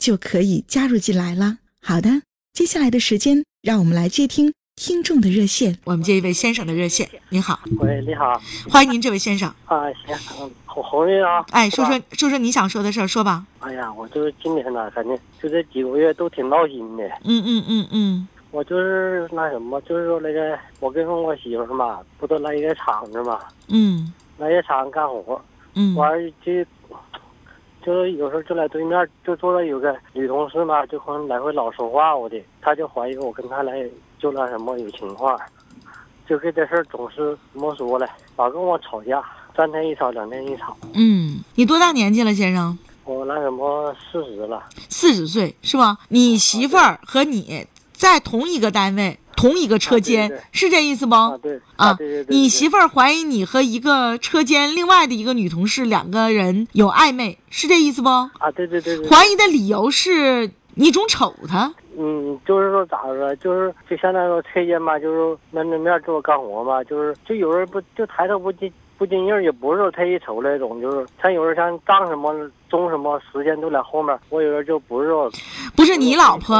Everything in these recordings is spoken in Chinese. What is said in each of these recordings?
就可以加入进来了。好的，接下来的时间，让我们来接听听众的热线。我们接一位先生的热线。您好，喂，你好，欢迎您，这位先生。啊，行，红红的啊。哎，说说说说你想说的事儿，说吧。哎呀，我就是今年呢，反正就这几个月都挺闹心的。嗯嗯嗯嗯。我就是那什么，就是说那个，我跟我媳妇嘛，不都来一个厂子嘛，嗯，来一个厂干活，嗯，完就，就是有时候就来对面，就坐着有个女同事嘛，就可能来回老说话我的，他就怀疑我跟他来就那什么有情况，就这件事总是怎么说了，老跟我吵架，三天一吵，两天一吵。嗯，你多大年纪了，先生？我那什么四十了。四十岁是吧？你媳妇儿和你。在同一个单位，同一个车间，是这意思不？啊，对啊，对对对。你媳妇儿怀疑你和一个车间另外的一个女同事两个人有暧昧，是这意思不？啊，对对对。怀疑的理由是你总瞅她。嗯，就是说咋说，就是就相当于说车间嘛，就是面对面做干活嘛，就是就有人不就抬头不进不进影，也不是说特意瞅那种，就是他有人像账什么。中什么时间都在后面，我有人就不是说，不是你老婆，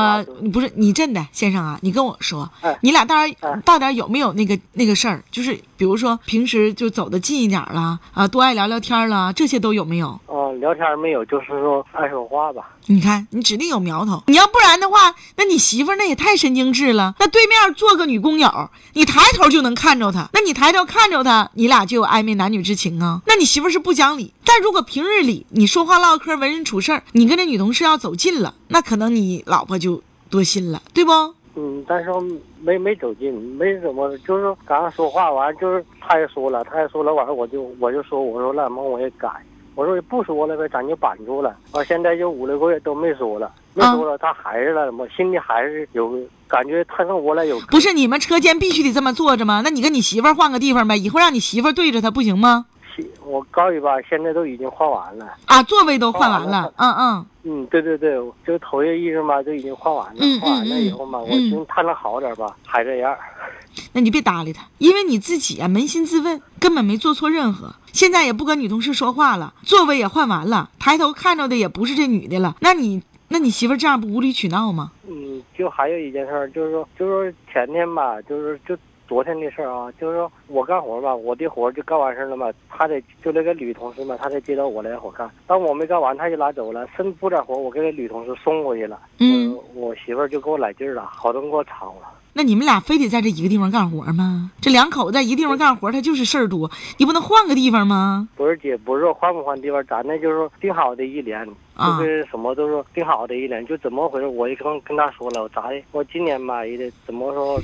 不是你真的先生啊，你跟我说，你俩到底到底有没有那个那个事儿？就是比如说平时就走的近一点了啊，多爱聊聊天了，这些都有没有？哦，聊天没有，就是说爱说话吧。你看，你指定有苗头。你要不然的话，那你媳妇那也太神经质了。那对面坐个女工友，你抬头就能看着她，那你抬头看着她，你俩就有暧昧男女之情啊？那你媳妇是不讲理。但如果平日里你说话。唠嗑为人处事儿，你跟这女同事要走近了，那可能你老婆就多心了，对不？嗯，但是没没走近，没怎么，就是刚刚说话完，就是他也说了，他也说了，完了我就我就说，我说那么我也改，我说不说了呗，咱就板住了。完现在就五六个月都没说了，没说了，他还是那什么，心里还是有感觉，他跟我俩有。不是你们车间必须得这么坐着吗？那你跟你媳妇换个地方呗，以后让你媳妇对着他不行吗？我告诉吧，现在都已经换完了啊，座位都换完了，嗯嗯嗯，对对对，就头些意思嘛，都已经换完了，换完了以后嘛，我寻思他能好点吧，还这样。那你别搭理他，因为你自己啊，扪心自问，根本没做错任何，现在也不跟女同事说话了，座位也换完了，抬头看着的也不是这女的了，那你，那你媳妇这样不无理取闹吗？嗯，就还有一件事，就是说，就是说前天吧，就是就。昨天的事儿啊，就是说我干活吧，我的活就干完事儿了嘛，他得就那个女同事嘛，他得接到我来活干。但我没干完，他就拿走了，剩不点活，我给那女同事送过去了。嗯，我媳妇儿就给我来劲儿了，好多人给我吵了。那你们俩非得在这一个地方干活吗？这两口子在一个地方干活，他就是事儿多，你不能换个地方吗？不是姐，不是换不换地方，咱那就是说定好的一年。就是什么都是定好的一点，就怎么回事？我也跟跟他说了，我咋的？我今年吧也得怎么说？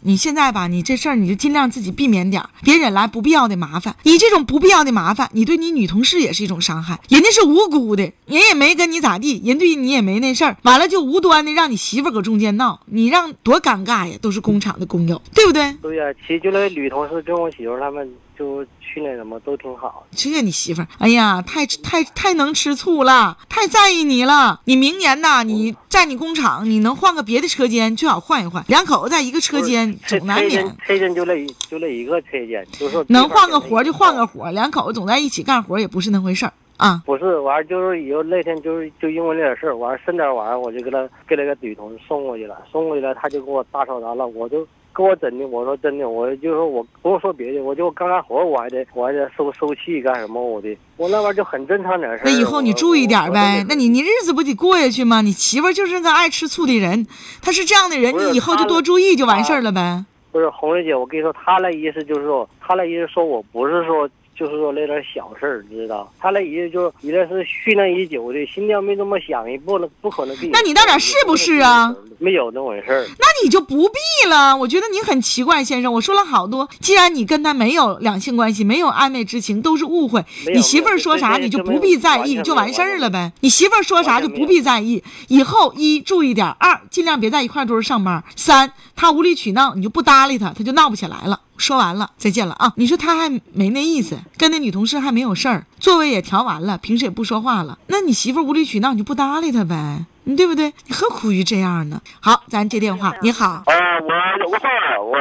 你现在吧，你这事儿你就尽量自己避免点儿，别惹来不必要的麻烦。你这种不必要的麻烦，你对你女同事也是一种伤害。人家是无辜的，人也没跟你咋地，人对你也没那事儿，完了就无端的让你媳妇搁中间闹，你让多尴尬呀！都是工厂的工友，对不对？对呀，其实就那女同事跟我媳妇他们就。去年什么都挺好，这你媳妇儿，哎呀，太太太能吃醋了，太在意你了。你明年呐，你在你工厂，你能换个别的车间，最好换一换。两口子在一个车间，总难免。车间就那一就那一个车间，就说能换个活就换个活，两口子总在一起干活也不是那回事儿啊。不是，完就是以后那天就是就因为那点事儿，完剩点玩意儿，我就给他给那个女同事送过去了，送过去了，他就给我大吵大闹，我就跟我整的，我说真的，我就说我不用说别的，我就干干活我还得我还得受受气干什么我的，我那玩意儿就很正常点事儿。那以后你注意点呗，那你你日子不得过下去吗？你媳妇儿就是个爱吃醋的人，她是这样的人，你以后就多注意就完事儿了呗。不是红瑞姐，我跟你说，她那意思就是说，她那意思说我不是说。就是说那点小事儿，你知道？他那意思就是你那是训练已久的，心跳没这么想，也不能不可能给你。那你那点是不是啊？没有那回事儿。那你就不必了。我觉得你很奇怪，先生。我说了好多，既然你跟他没有两性关系，没有暧昧之情，都是误会。你媳妇儿说啥你就不必在意，就完事儿了呗。你媳妇儿说啥就不必在意。以后一注意点，二尽量别在一块堆上班。三他无理取闹，你就不搭理他，他就闹不起来了。说完了，再见了啊！你说他还没那意思，跟那女同事还没有事儿，座位也调完了，平时也不说话了。那你媳妇无理取闹，你就不搭理他呗？你对不对？你何苦于这样呢？好，咱接电话。你好，啊，我有个事儿，我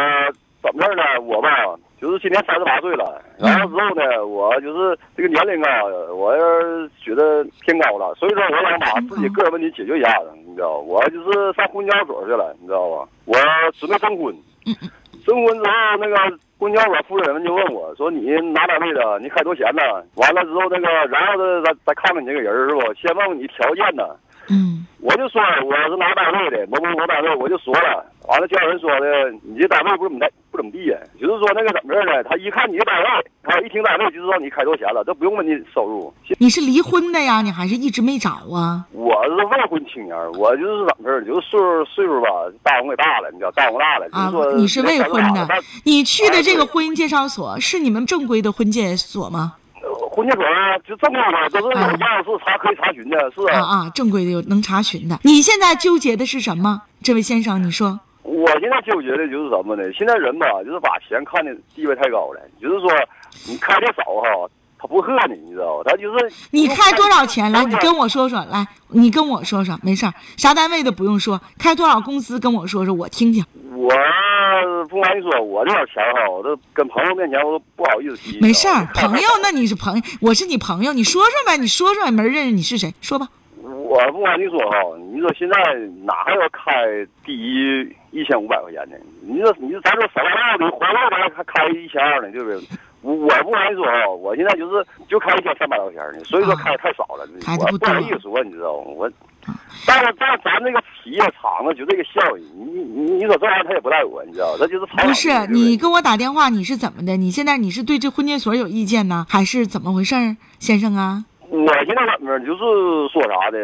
怎么事呢？我吧，就是今年三十八岁了，然后之后呢，我就是这个年龄啊，我觉得偏高了，所以说我想把自己个人问题解决一下子，你知道我就是上婚介所去了，你知道吧？我准备征婚。征婚之后，那个婚介所负责人就问我说：“你哪单位的？你开多少钱呢？”完了之后，那个然后再再看看你这个人是不？先问问你条件呢。嗯。我就说我是哪单位的，某某某单位，我就说了。完了，叫人说的，你这单位不怎么不怎么地呀？就是说那个怎么着呢？他一看你这单位，他一听单位就知道你开多少钱了，这不用问你收入。你是离婚的呀？你还是一直没找啊？我是未婚青年，我就是怎么事就是岁数岁数吧，大我也大了，你知道，大我大了。啊，你是未婚的，你去的这个婚姻介绍所是你们正规的婚介所吗？婚介所就正规的，都是有钥匙查可以查询的，是啊啊，正规的有能查询的。你现在纠结的是什么？这位先生，你说。我现在纠结的就是什么呢？现在人吧，就是把钱看的地位太高了。就是说，你开的少哈，他不喝你，你知道吧？他就是你开多少钱来？你跟我说说来，你跟我说说，没事儿，啥单位的不用说，开多少工资跟我说说，我听听。我不瞒你说，我这点钱哈，我都跟朋友面前我都不好意思提。没事儿，朋友，那你是朋友，我是你朋友，你说说呗，你说说，没人认识你是谁，说吧。我不瞒你说哈，你说现在哪还有开第一一千五百块钱的？你说你说咱说省道的活道的还开一千二呢，对不对？我我不瞒你说哈，我现在就是就开一千三百块钱呢，所以说开的太少了，我不好意思说，你知道吗？我，但是但是咱这个企业厂子就这个效益，你你你说这玩意儿他也不带我，你知道他就是不是你跟我打电话你是怎么的？你现在你是对这婚介所有意见呢，还是怎么回事儿，先生啊？我现在怎么就是说啥的，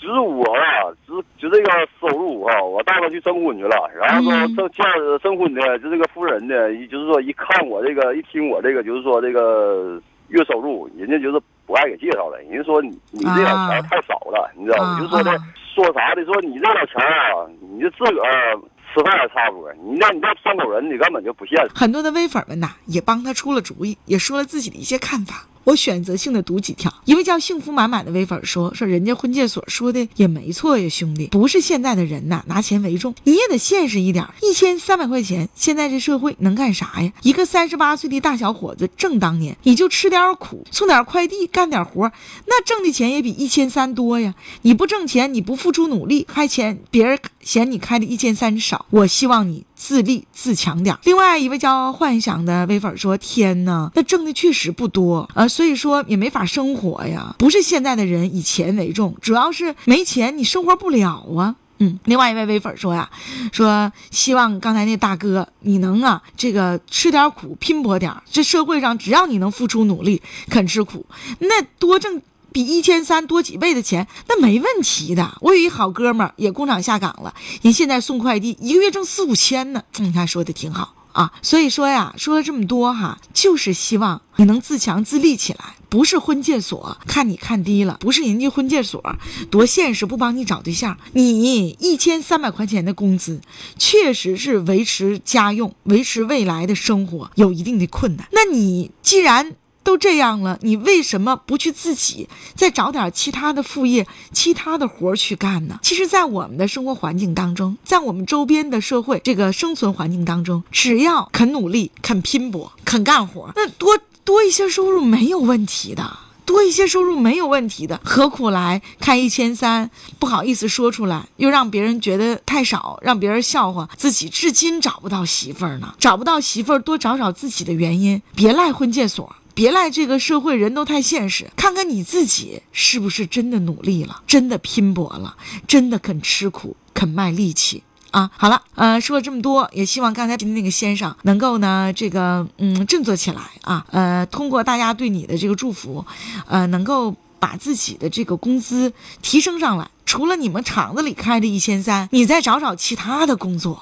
就是我啊，就就这个收入啊，我带他去征婚去了，然后说征见征婚的，就这个夫人呢，就是说一看我这个，一听我这个，就是说这个月收入，人家就是不爱给介绍了，人家说你你这点钱太少了，你知道吗？就说的说啥的，说你这点钱啊，你就自个儿吃饭也差不多，你那你再三口人，你根本就不现实。很多的微粉们呐，也帮他出了主意，也说了自己的一些看法。我选择性的读几条，一位叫幸福满满的微粉说：“说人家婚介所说的也没错呀，兄弟，不是现在的人呐，拿钱为重，你也得现实一点。一千三百块钱，现在这社会能干啥呀？一个三十八岁的大小伙子，正当年，你就吃点苦，送点快递，干点活，那挣的钱也比一千三多呀。你不挣钱，你不付出努力，还嫌别人嫌你开的一千三少。我希望你。”自立自强点。另外一位叫幻想的微粉说：“天哪，那挣的确实不多啊，所以说也没法生活呀。不是现在的人以钱为重，主要是没钱你生活不了啊。”嗯，另外一位微粉说呀：“说希望刚才那大哥你能啊，这个吃点苦，拼搏点。这社会上只要你能付出努力，肯吃苦，那多挣。”比一千三多几倍的钱，那没问题的。我有一好哥们儿也工厂下岗了，人现在送快递，一个月挣四五千呢。你看说的挺好啊。所以说呀，说了这么多哈，就是希望你能自强自立起来。不是婚介所看你看低了，不是人家婚介所多现实，不帮你找对象。你一千三百块钱的工资，确实是维持家用、维持未来的生活有一定的困难。那你既然都这样了，你为什么不去自己再找点其他的副业、其他的活去干呢？其实，在我们的生活环境当中，在我们周边的社会这个生存环境当中，只要肯努力、肯拼搏、肯干活，那多多一些收入没有问题的。多一些收入没有问题的，何苦来开一千三，不好意思说出来，又让别人觉得太少，让别人笑话自己，至今找不到媳妇儿呢？找不到媳妇儿，多找找自己的原因，别赖婚介所。别赖这个社会，人都太现实。看看你自己是不是真的努力了，真的拼搏了，真的肯吃苦，肯卖力气啊！好了，呃，说了这么多，也希望刚才那个先生能够呢，这个嗯，振作起来啊！呃，通过大家对你的这个祝福，呃，能够把自己的这个工资提升上来。除了你们厂子里开的一千三，你再找找其他的工作。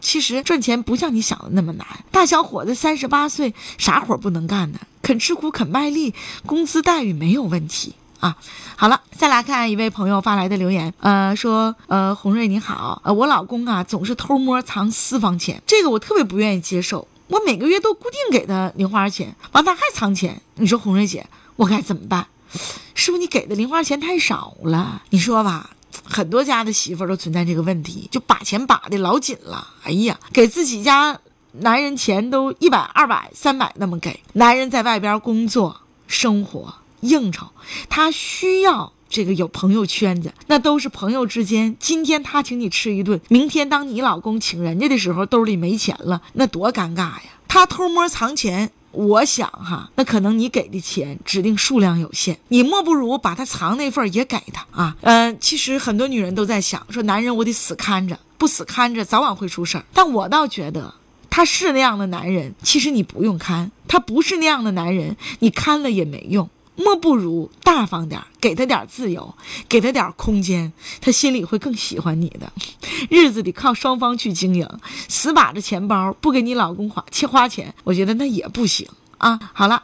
其实赚钱不像你想的那么难。大小伙子三十八岁，啥活不能干呢？肯吃苦，肯卖力，工资待遇没有问题啊。好了，再来看一位朋友发来的留言，呃，说，呃，红瑞你好，呃，我老公啊总是偷摸藏私房钱，这个我特别不愿意接受。我每个月都固定给他零花钱，完他还藏钱。你说红瑞姐，我该怎么办？是不是你给的零花钱太少了？你说吧。很多家的媳妇儿都存在这个问题，就把钱把的老紧了。哎呀，给自己家男人钱都一百、二百、三百那么给。男人在外边工作、生活、应酬，他需要这个有朋友圈子，那都是朋友之间。今天他请你吃一顿，明天当你老公请人家的时候，兜里没钱了，那多尴尬呀！他偷摸藏钱。我想哈，那可能你给的钱指定数量有限，你莫不如把他藏那份也给他啊。嗯，其实很多女人都在想，说男人我得死看着，不死看着早晚会出事儿。但我倒觉得他是那样的男人，其实你不用看；他不是那样的男人，你看了也没用。莫不如大方点，给他点自由，给他点空间，他心里会更喜欢你的。日子得靠双方去经营，死把着钱包不给你老公花去花钱，我觉得那也不行啊。好了。